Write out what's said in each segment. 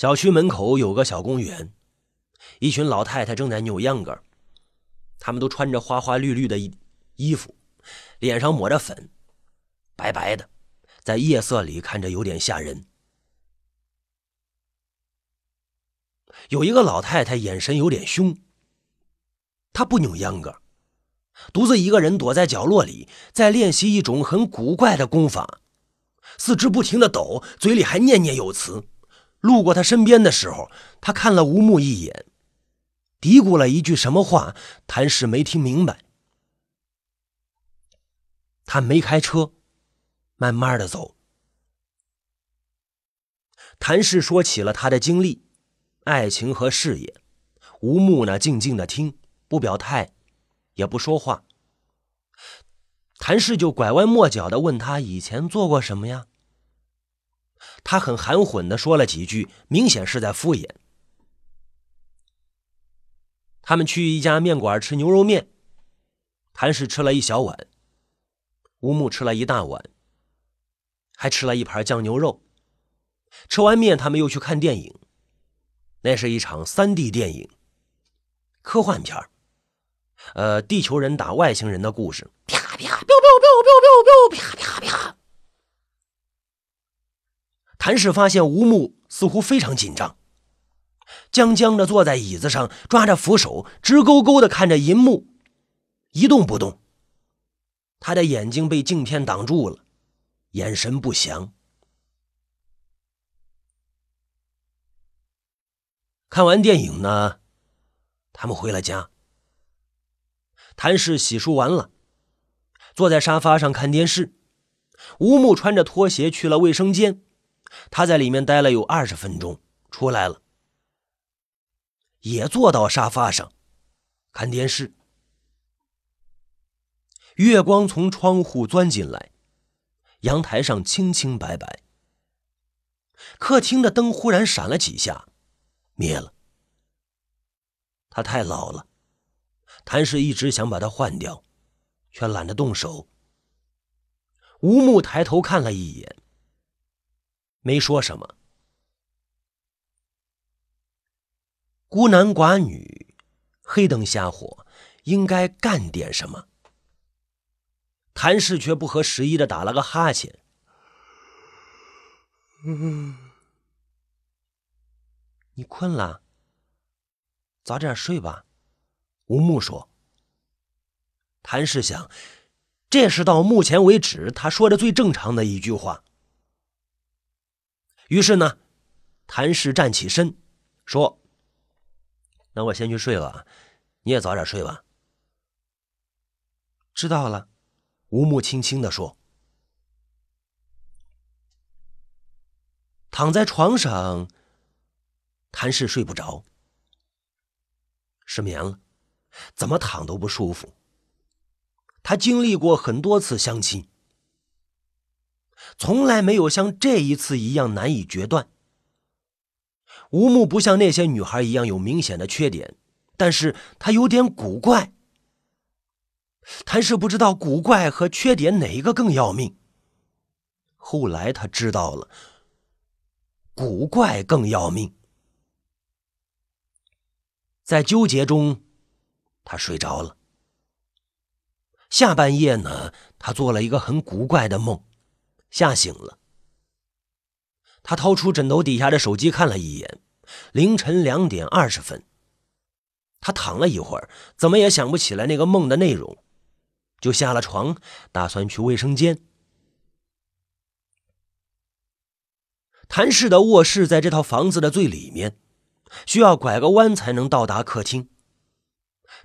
小区门口有个小公园，一群老太太正在扭秧歌，她们都穿着花花绿绿的衣衣服，脸上抹着粉，白白的，在夜色里看着有点吓人。有一个老太太眼神有点凶，她不扭秧歌，独自一个人躲在角落里，在练习一种很古怪的功法，四肢不停的抖，嘴里还念念有词。路过他身边的时候，他看了吴木一眼，嘀咕了一句什么话，谭氏没听明白。他没开车，慢慢的走。谭氏说起了他的经历、爱情和事业，吴木呢静静的听，不表态，也不说话。谭氏就拐弯抹角的问他以前做过什么呀？他很含混的说了几句，明显是在敷衍。他们去一家面馆吃牛肉面，谭氏吃了一小碗，吴木吃了一大碗，还吃了一盘酱牛肉。吃完面，他们又去看电影，那是一场三 D 电影，科幻片呃，地球人打外星人的故事。啪啪，彪彪彪彪彪彪，啪啪啪。谭氏发现吴木似乎非常紧张，僵僵的坐在椅子上，抓着扶手，直勾勾的看着银幕，一动不动。他的眼睛被镜片挡住了，眼神不详。看完电影呢，他们回了家。谭氏洗漱完了，坐在沙发上看电视。吴木穿着拖鞋去了卫生间。他在里面待了有二十分钟，出来了，也坐到沙发上看电视。月光从窗户钻进来，阳台上清清白白。客厅的灯忽然闪了几下，灭了。他太老了，谭氏一直想把它换掉，却懒得动手。吴木抬头看了一眼。没说什么。孤男寡女，黑灯瞎火，应该干点什么？谭氏却不合时宜的打了个哈欠。你困了？早点睡吧。吴木说。谭氏想，这是到目前为止他说的最正常的一句话。于是呢，谭氏站起身，说：“那我先去睡了，你也早点睡吧。”知道了，吴木轻轻的说。躺在床上，谭氏睡不着，失眠了，怎么躺都不舒服。他经历过很多次相亲。从来没有像这一次一样难以决断。吴木不像那些女孩一样有明显的缺点，但是他有点古怪。谭氏不知道古怪和缺点哪一个更要命。后来他知道了，古怪更要命。在纠结中，他睡着了。下半夜呢，他做了一个很古怪的梦。吓醒了，他掏出枕头底下的手机看了一眼，凌晨两点二十分。他躺了一会儿，怎么也想不起来那个梦的内容，就下了床，打算去卫生间。谭氏的卧室在这套房子的最里面，需要拐个弯才能到达客厅。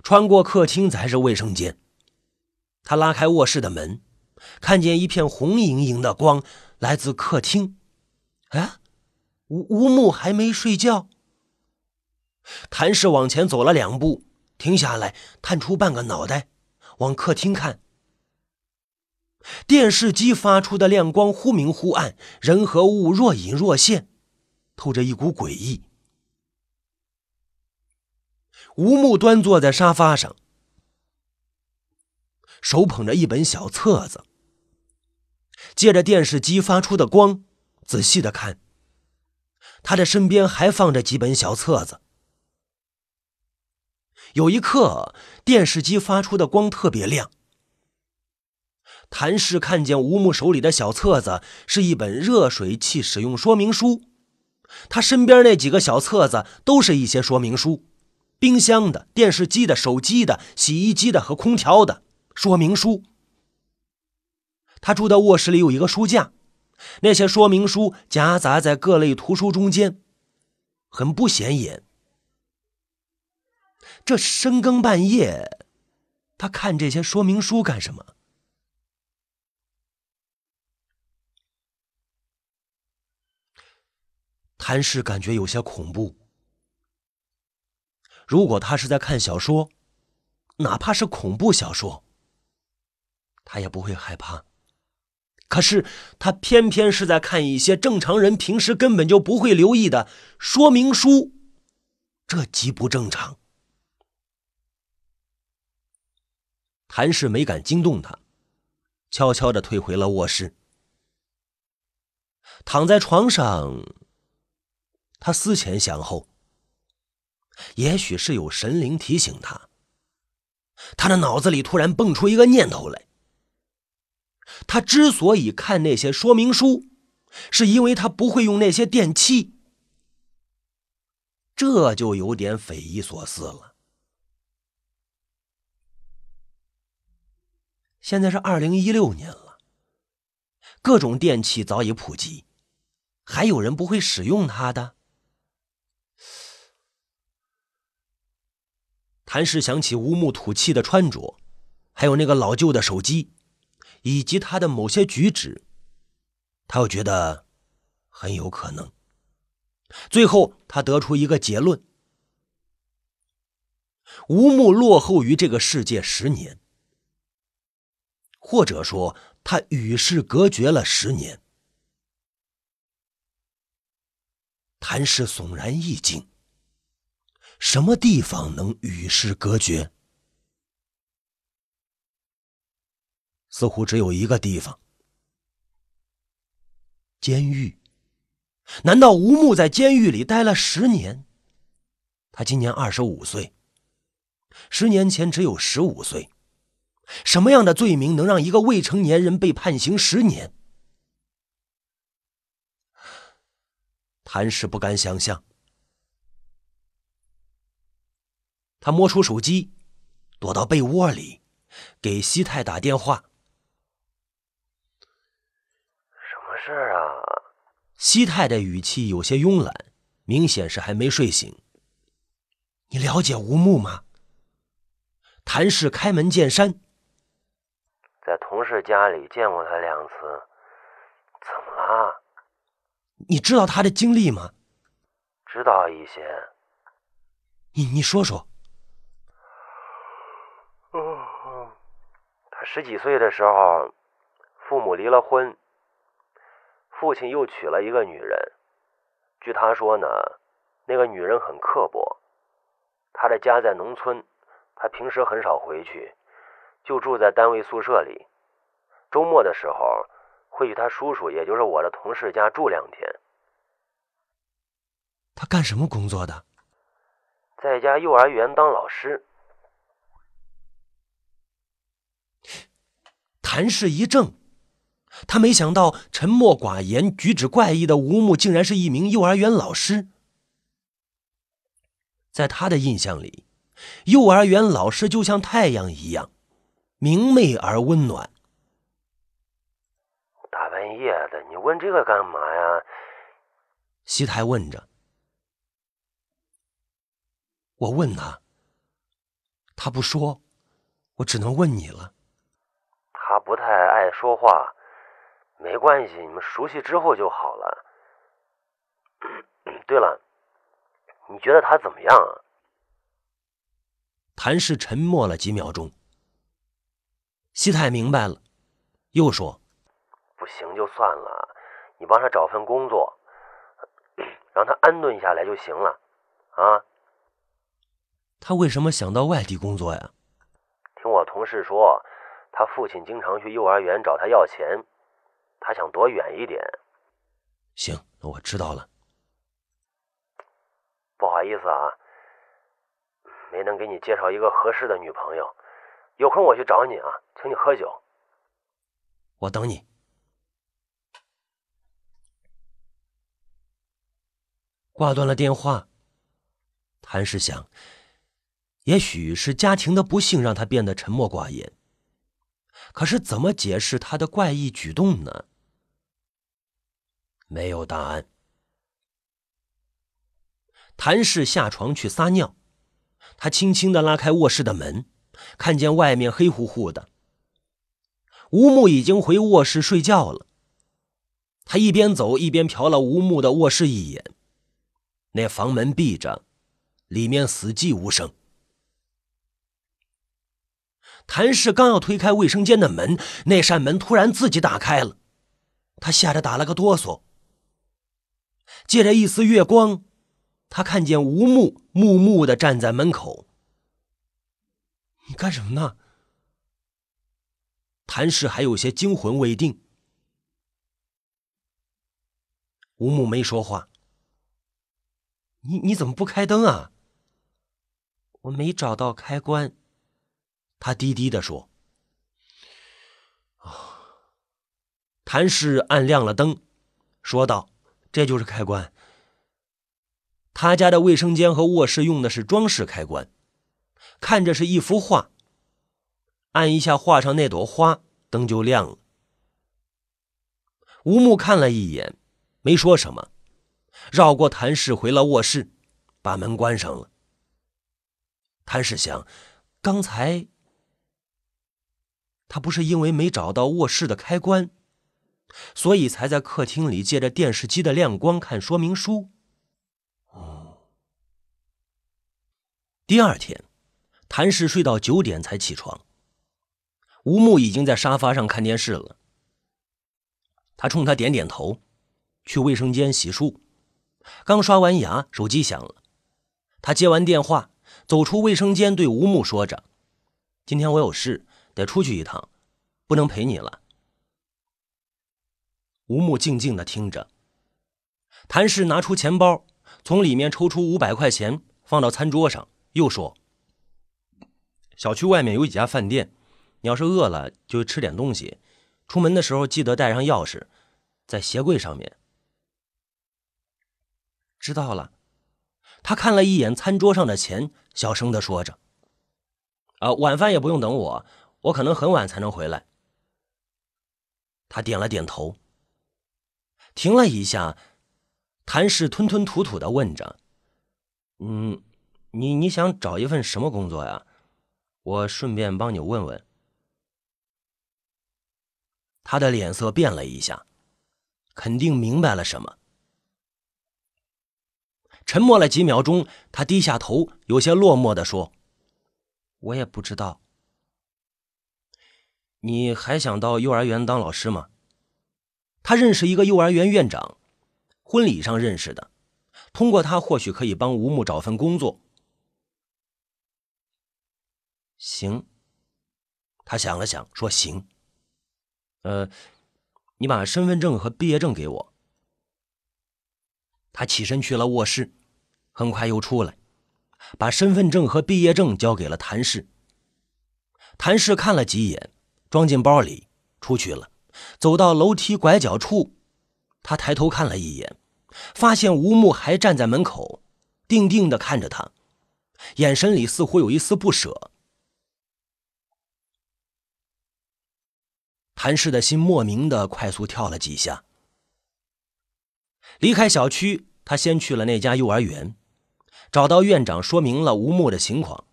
穿过客厅才是卫生间。他拉开卧室的门。看见一片红莹莹的光来自客厅，哎，吴吴木还没睡觉。谭氏往前走了两步，停下来，探出半个脑袋，往客厅看。电视机发出的亮光忽明忽暗，人和物若隐若现，透着一股诡异。吴木端坐在沙发上。手捧着一本小册子，借着电视机发出的光，仔细的看。他的身边还放着几本小册子。有一刻，电视机发出的光特别亮。谭氏看见吴木手里的小册子是一本热水器使用说明书，他身边那几个小册子都是一些说明书，冰箱的、电视机的、手机的、洗衣机的和空调的说明书。他住的卧室里有一个书架，那些说明书夹杂在各类图书中间，很不显眼。这深更半夜，他看这些说明书干什么？谭氏感觉有些恐怖。如果他是在看小说，哪怕是恐怖小说，他也不会害怕。可是他偏偏是在看一些正常人平时根本就不会留意的说明书，这极不正常。谭氏没敢惊动他，悄悄的退回了卧室，躺在床上。他思前想后，也许是有神灵提醒他。他的脑子里突然蹦出一个念头来：他之所以看那些说明书，是因为他不会用那些电器。这就有点匪夷所思了。现在是二零一六年了，各种电器早已普及，还有人不会使用它的？谭氏想起吴木土气的穿着，还有那个老旧的手机，以及他的某些举止，他又觉得很有可能。最后，他得出一个结论：吴木落后于这个世界十年，或者说他与世隔绝了十年。谭氏悚然一惊。什么地方能与世隔绝？似乎只有一个地方——监狱。难道吴木在监狱里待了十年？他今年二十五岁，十年前只有十五岁。什么样的罪名能让一个未成年人被判刑十年？谭氏不敢想象。他摸出手机，躲到被窝里，给西太打电话。什么事啊？西太的语气有些慵懒，明显是还没睡醒。你了解吴木吗？谭氏开门见山。在同事家里见过他两次。怎么了？你知道他的经历吗？知道一些。你你说说。他十几岁的时候，父母离了婚，父亲又娶了一个女人。据他说呢，那个女人很刻薄。他的家在农村，他平时很少回去，就住在单位宿舍里。周末的时候，会去他叔叔，也就是我的同事家住两天。他干什么工作的？在家幼儿园当老师。谭氏一怔，他没想到沉默寡言、举止怪异的吴木竟然是一名幼儿园老师。在他的印象里，幼儿园老师就像太阳一样，明媚而温暖。大半夜的，你问这个干嘛呀？西台问着。我问他，他不说，我只能问你了。他不太爱说话，没关系，你们熟悉之后就好了。对了，你觉得他怎么样啊？谭氏沉默了几秒钟，西太明白了，又说：“不行就算了，你帮他找份工作，让他安顿下来就行了。”啊？他为什么想到外地工作呀？听我同事说。他父亲经常去幼儿园找他要钱，他想躲远一点。行，那我知道了。不好意思啊，没能给你介绍一个合适的女朋友。有空我去找你啊，请你喝酒。我等你。挂断了电话，谭氏想，也许是家庭的不幸让他变得沉默寡言。可是怎么解释他的怪异举动呢？没有答案。谭氏下床去撒尿，他轻轻的拉开卧室的门，看见外面黑乎乎的。吴木已经回卧室睡觉了。他一边走一边瞟了吴木的卧室一眼，那房门闭着，里面死寂无声。谭氏刚要推开卫生间的门，那扇门突然自己打开了，他吓得打了个哆嗦。借着一丝月光，他看见吴木木木的站在门口。你干什么呢？谭氏还有些惊魂未定。吴木没说话。你你怎么不开灯啊？我没找到开关。他低低的说：“啊。”谭氏按亮了灯，说道：“这就是开关。他家的卫生间和卧室用的是装饰开关，看着是一幅画。按一下画上那朵花，灯就亮了。”吴木看了一眼，没说什么，绕过谭氏回了卧室，把门关上了。谭氏想，刚才。他不是因为没找到卧室的开关，所以才在客厅里借着电视机的亮光看说明书。第二天，谭氏睡到九点才起床。吴木已经在沙发上看电视了。他冲他点点头，去卫生间洗漱。刚刷完牙，手机响了。他接完电话，走出卫生间，对吴木说着：“今天我有事。”得出去一趟，不能陪你了。吴木静静的听着。谭氏拿出钱包，从里面抽出五百块钱，放到餐桌上，又说：“小区外面有几家饭店，你要是饿了就吃点东西。出门的时候记得带上钥匙，在鞋柜上面。”知道了。他看了一眼餐桌上的钱，小声的说着：“啊，晚饭也不用等我。”我可能很晚才能回来。他点了点头，停了一下，谭氏吞吞吐吐的问着：“嗯，你你想找一份什么工作呀？我顺便帮你问问。”他的脸色变了一下，肯定明白了什么。沉默了几秒钟，他低下头，有些落寞的说：“我也不知道。”你还想到幼儿园当老师吗？他认识一个幼儿园院长，婚礼上认识的。通过他，或许可以帮吴木找份工作。行。他想了想，说：“行。”呃，你把身份证和毕业证给我。他起身去了卧室，很快又出来，把身份证和毕业证交给了谭氏。谭氏看了几眼。装进包里，出去了。走到楼梯拐角处，他抬头看了一眼，发现吴木还站在门口，定定的看着他，眼神里似乎有一丝不舍。谭氏的心莫名的快速跳了几下。离开小区，他先去了那家幼儿园，找到院长，说明了吴木的情况，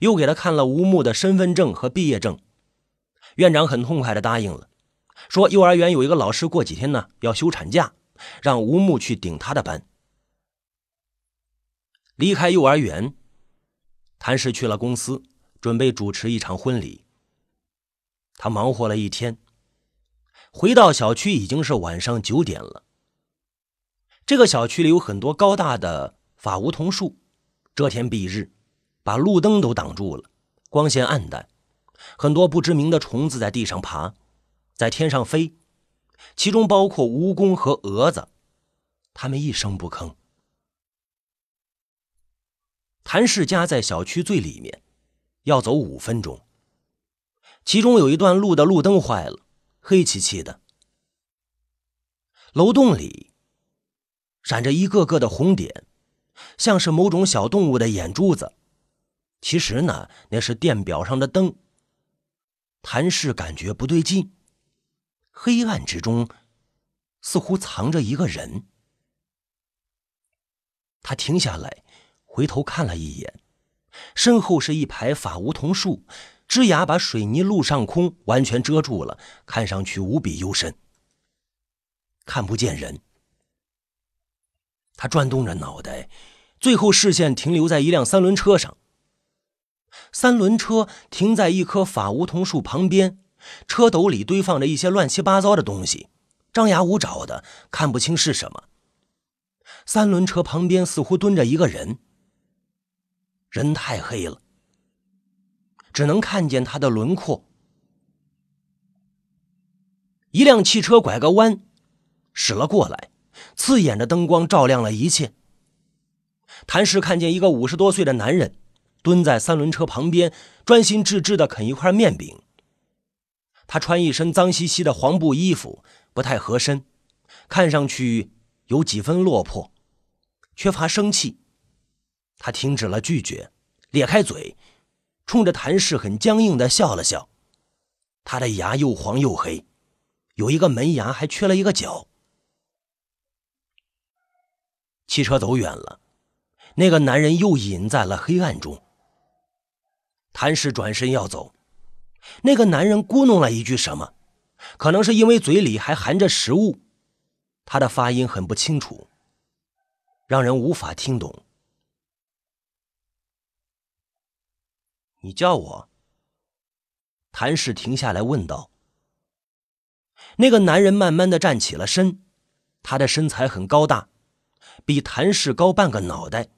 又给他看了吴木的身份证和毕业证。院长很痛快的答应了，说幼儿园有一个老师过几天呢要休产假，让吴木去顶他的班。离开幼儿园，谭氏去了公司，准备主持一场婚礼。他忙活了一天，回到小区已经是晚上九点了。这个小区里有很多高大的法梧桐树，遮天蔽日，把路灯都挡住了，光线暗淡。很多不知名的虫子在地上爬，在天上飞，其中包括蜈蚣和蛾子，它们一声不吭。谭氏家在小区最里面，要走五分钟。其中有一段路的路灯坏了，黑漆漆的。楼洞里闪着一个个的红点，像是某种小动物的眼珠子。其实呢，那是电表上的灯。谭氏感觉不对劲，黑暗之中似乎藏着一个人。他停下来，回头看了一眼，身后是一排法梧桐树，枝芽把水泥路上空完全遮住了，看上去无比幽深，看不见人。他转动着脑袋，最后视线停留在一辆三轮车上。三轮车停在一棵法梧桐树旁边，车斗里堆放着一些乱七八糟的东西，张牙舞爪的，看不清是什么。三轮车旁边似乎蹲着一个人，人太黑了，只能看见他的轮廓。一辆汽车拐个弯，驶了过来，刺眼的灯光照亮了一切。谭氏看见一个五十多岁的男人。蹲在三轮车旁边，专心致志的啃一块面饼。他穿一身脏兮兮的黄布衣服，不太合身，看上去有几分落魄，缺乏生气。他停止了拒绝，咧开嘴，冲着谭氏很僵硬的笑了笑。他的牙又黄又黑，有一个门牙还缺了一个角。汽车走远了，那个男人又隐在了黑暗中。谭氏转身要走，那个男人咕哝了一句什么，可能是因为嘴里还含着食物，他的发音很不清楚，让人无法听懂。你叫我？谭氏停下来问道。那个男人慢慢的站起了身，他的身材很高大，比谭氏高半个脑袋。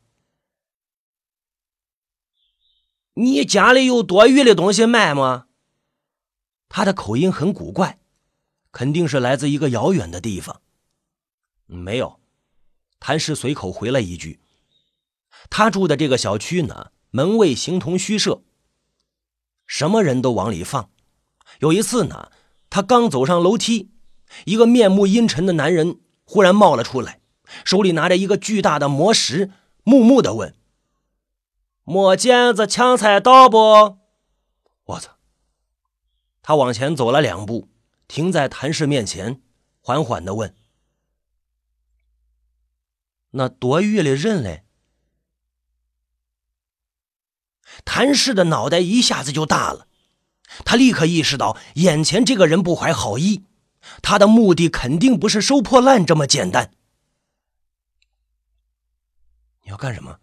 你家里有多余的东西卖吗？他的口音很古怪，肯定是来自一个遥远的地方。没有，谭氏随口回了一句。他住的这个小区呢，门卫形同虚设，什么人都往里放。有一次呢，他刚走上楼梯，一个面目阴沉的男人忽然冒了出来，手里拿着一个巨大的魔石，木木的问。磨剪子抢菜刀不？我操！他往前走了两步，停在谭氏面前，缓缓的问：“那多余的人嘞？”谭氏的脑袋一下子就大了，他立刻意识到眼前这个人不怀好意，他的目的肯定不是收破烂这么简单。你要干什么？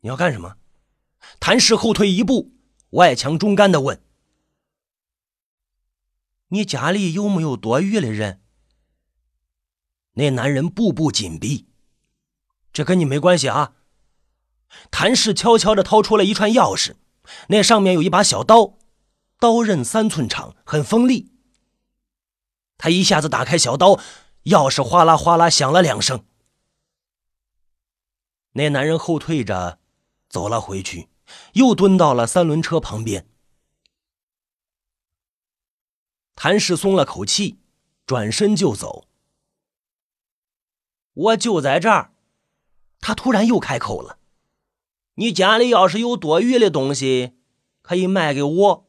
你要干什么？谭氏后退一步，外强中干的问：“你家里有没有多余的人？”那男人步步紧逼：“这跟你没关系啊。”谭氏悄悄的掏出了一串钥匙，那上面有一把小刀，刀刃三寸长，很锋利。他一下子打开小刀，钥匙哗啦哗啦响了两声。那男人后退着。走了回去，又蹲到了三轮车旁边。谭氏松了口气，转身就走。我就在这儿。他突然又开口了：“你家里要是有多余的东西，可以卖给我。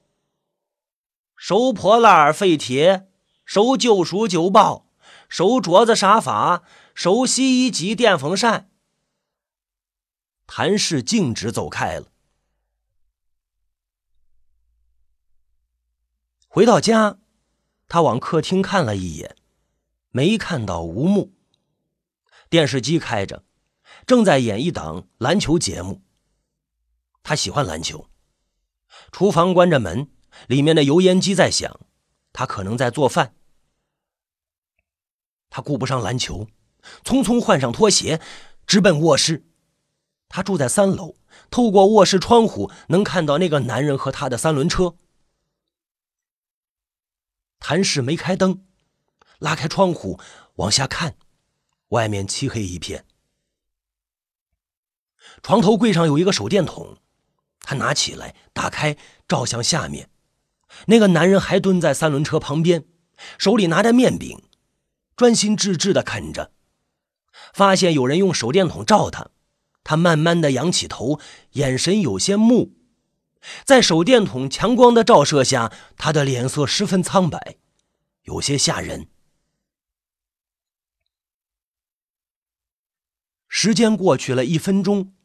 收破烂废铁，收旧书旧报，收桌子沙发，收洗衣机电风扇。”谭氏径直走开了。回到家，他往客厅看了一眼，没看到吴木。电视机开着，正在演一档篮球节目。他喜欢篮球。厨房关着门，里面的油烟机在响，他可能在做饭。他顾不上篮球，匆匆换上拖鞋，直奔卧室。他住在三楼，透过卧室窗户能看到那个男人和他的三轮车。谭氏没开灯，拉开窗户往下看，外面漆黑一片。床头柜上有一个手电筒，他拿起来，打开，照向下面。那个男人还蹲在三轮车旁边，手里拿着面饼，专心致志地啃着。发现有人用手电筒照他，他慢慢的仰起头，眼神有些木。在手电筒强光的照射下，他的脸色十分苍白，有些吓人。时间过去了一分钟，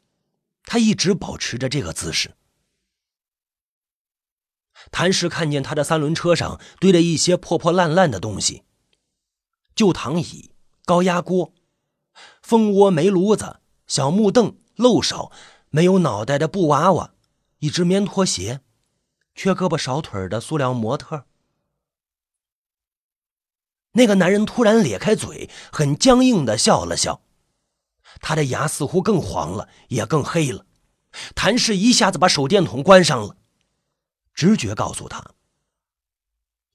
他一直保持着这个姿势。谭氏看见他的三轮车上堆着一些破破烂烂的东西：旧躺椅、高压锅、蜂窝煤炉子、小木凳、漏勺、没有脑袋的布娃娃、一只棉拖鞋、缺胳膊少腿的塑料模特。那个男人突然咧开嘴，很僵硬的笑了笑。他的牙似乎更黄了，也更黑了。谭氏一下子把手电筒关上了，直觉告诉他，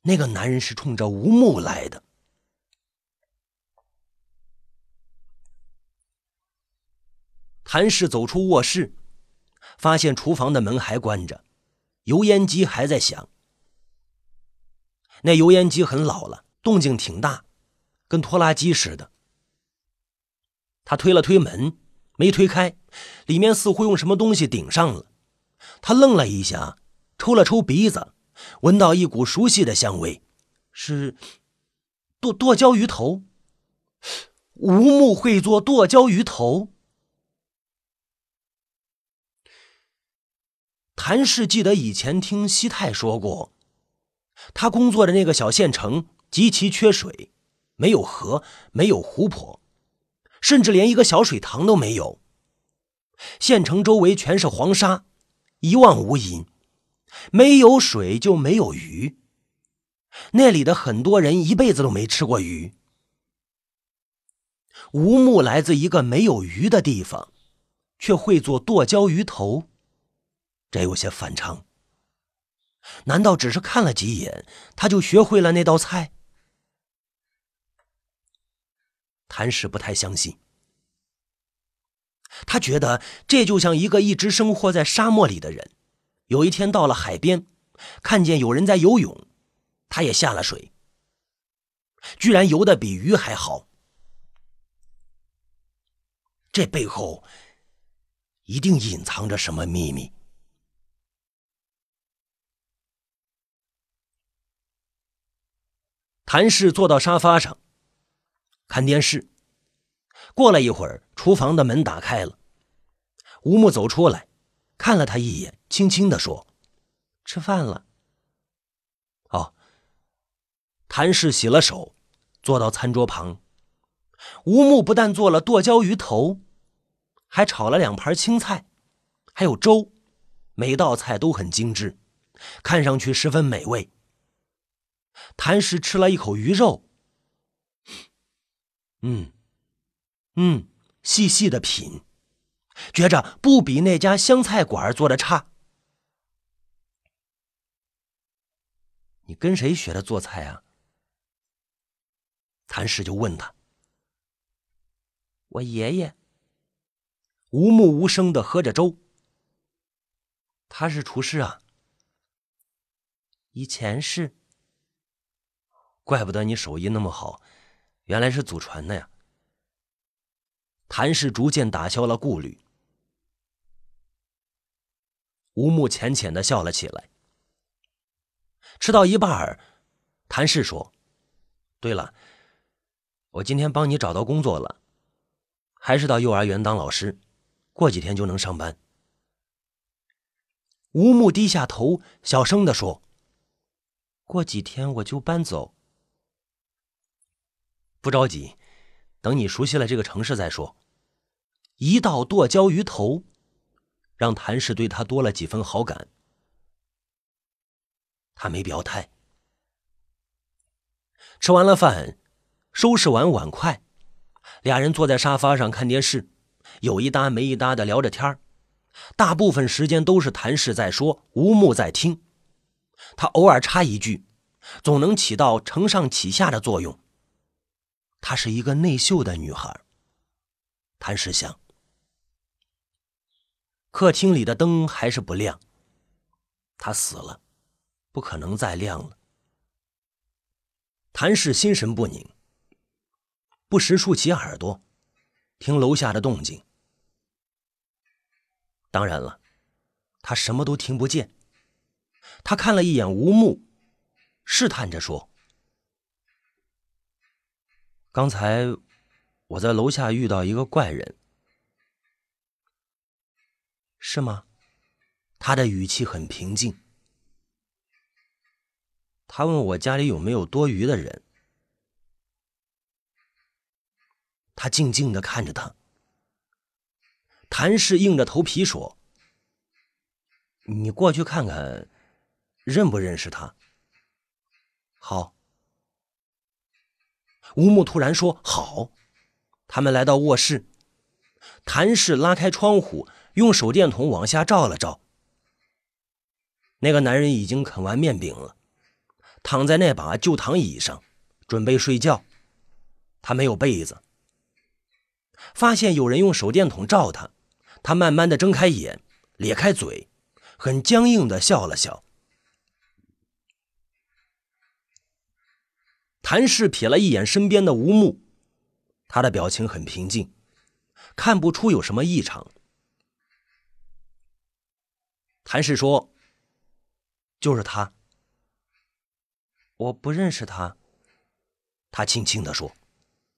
那个男人是冲着吴木来的。韩氏走出卧室，发现厨房的门还关着，油烟机还在响。那油烟机很老了，动静挺大，跟拖拉机似的。他推了推门，没推开，里面似乎用什么东西顶上了。他愣了一下，抽了抽鼻子，闻到一股熟悉的香味，是剁剁椒鱼头。吴木会做剁椒鱼头。韩氏记得以前听西太说过，他工作的那个小县城极其缺水，没有河，没有湖泊。甚至连一个小水塘都没有，县城周围全是黄沙，一望无垠，没有水就没有鱼。那里的很多人一辈子都没吃过鱼。吴木来自一个没有鱼的地方，却会做剁椒鱼头，这有些反常。难道只是看了几眼，他就学会了那道菜？谭氏不太相信，他觉得这就像一个一直生活在沙漠里的人，有一天到了海边，看见有人在游泳，他也下了水，居然游的比鱼还好。这背后一定隐藏着什么秘密。谭氏坐到沙发上。看电视。过了一会儿，厨房的门打开了，吴木走出来，看了他一眼，轻轻的说：“吃饭了。”哦。谭氏洗了手，坐到餐桌旁。吴木不但做了剁椒鱼头，还炒了两盘青菜，还有粥，每道菜都很精致，看上去十分美味。谭氏吃了一口鱼肉。嗯，嗯，细细的品，觉着不比那家湘菜馆做的差。你跟谁学的做菜啊？谭氏就问他。我爷爷。无目无声的喝着粥。他是厨师啊。以前是。怪不得你手艺那么好。原来是祖传的呀！谭氏逐渐打消了顾虑。吴木浅浅的笑了起来。吃到一半儿谭氏说：“对了，我今天帮你找到工作了，还是到幼儿园当老师，过几天就能上班。”吴木低下头，小声的说：“过几天我就搬走。”不着急，等你熟悉了这个城市再说。一道剁椒鱼头，让谭氏对他多了几分好感。他没表态。吃完了饭，收拾完碗筷，俩人坐在沙发上看电视，有一搭没一搭的聊着天大部分时间都是谭氏在说，吴木在听。他偶尔插一句，总能起到承上启下的作用。她是一个内秀的女孩。谭氏想，客厅里的灯还是不亮。他死了，不可能再亮了。谭氏心神不宁，不时竖起耳朵，听楼下的动静。当然了，他什么都听不见。他看了一眼吴木，试探着说：“刚才我在楼下遇到一个怪人，是吗？”他的语气很平静。他问我家里有没有多余的人。他静静的看着他。谭氏硬着头皮说：“你过去看看，认不认识他？”好。吴木突然说：“好。”他们来到卧室，谭氏拉开窗户，用手电筒往下照了照。那个男人已经啃完面饼了。躺在那把旧躺椅上，准备睡觉。他没有被子。发现有人用手电筒照他，他慢慢的睁开眼，咧开嘴，很僵硬的笑了笑。谭氏瞥了一眼身边的吴木，他的表情很平静，看不出有什么异常。谭氏说：“就是他。”我不认识他，他轻轻地说。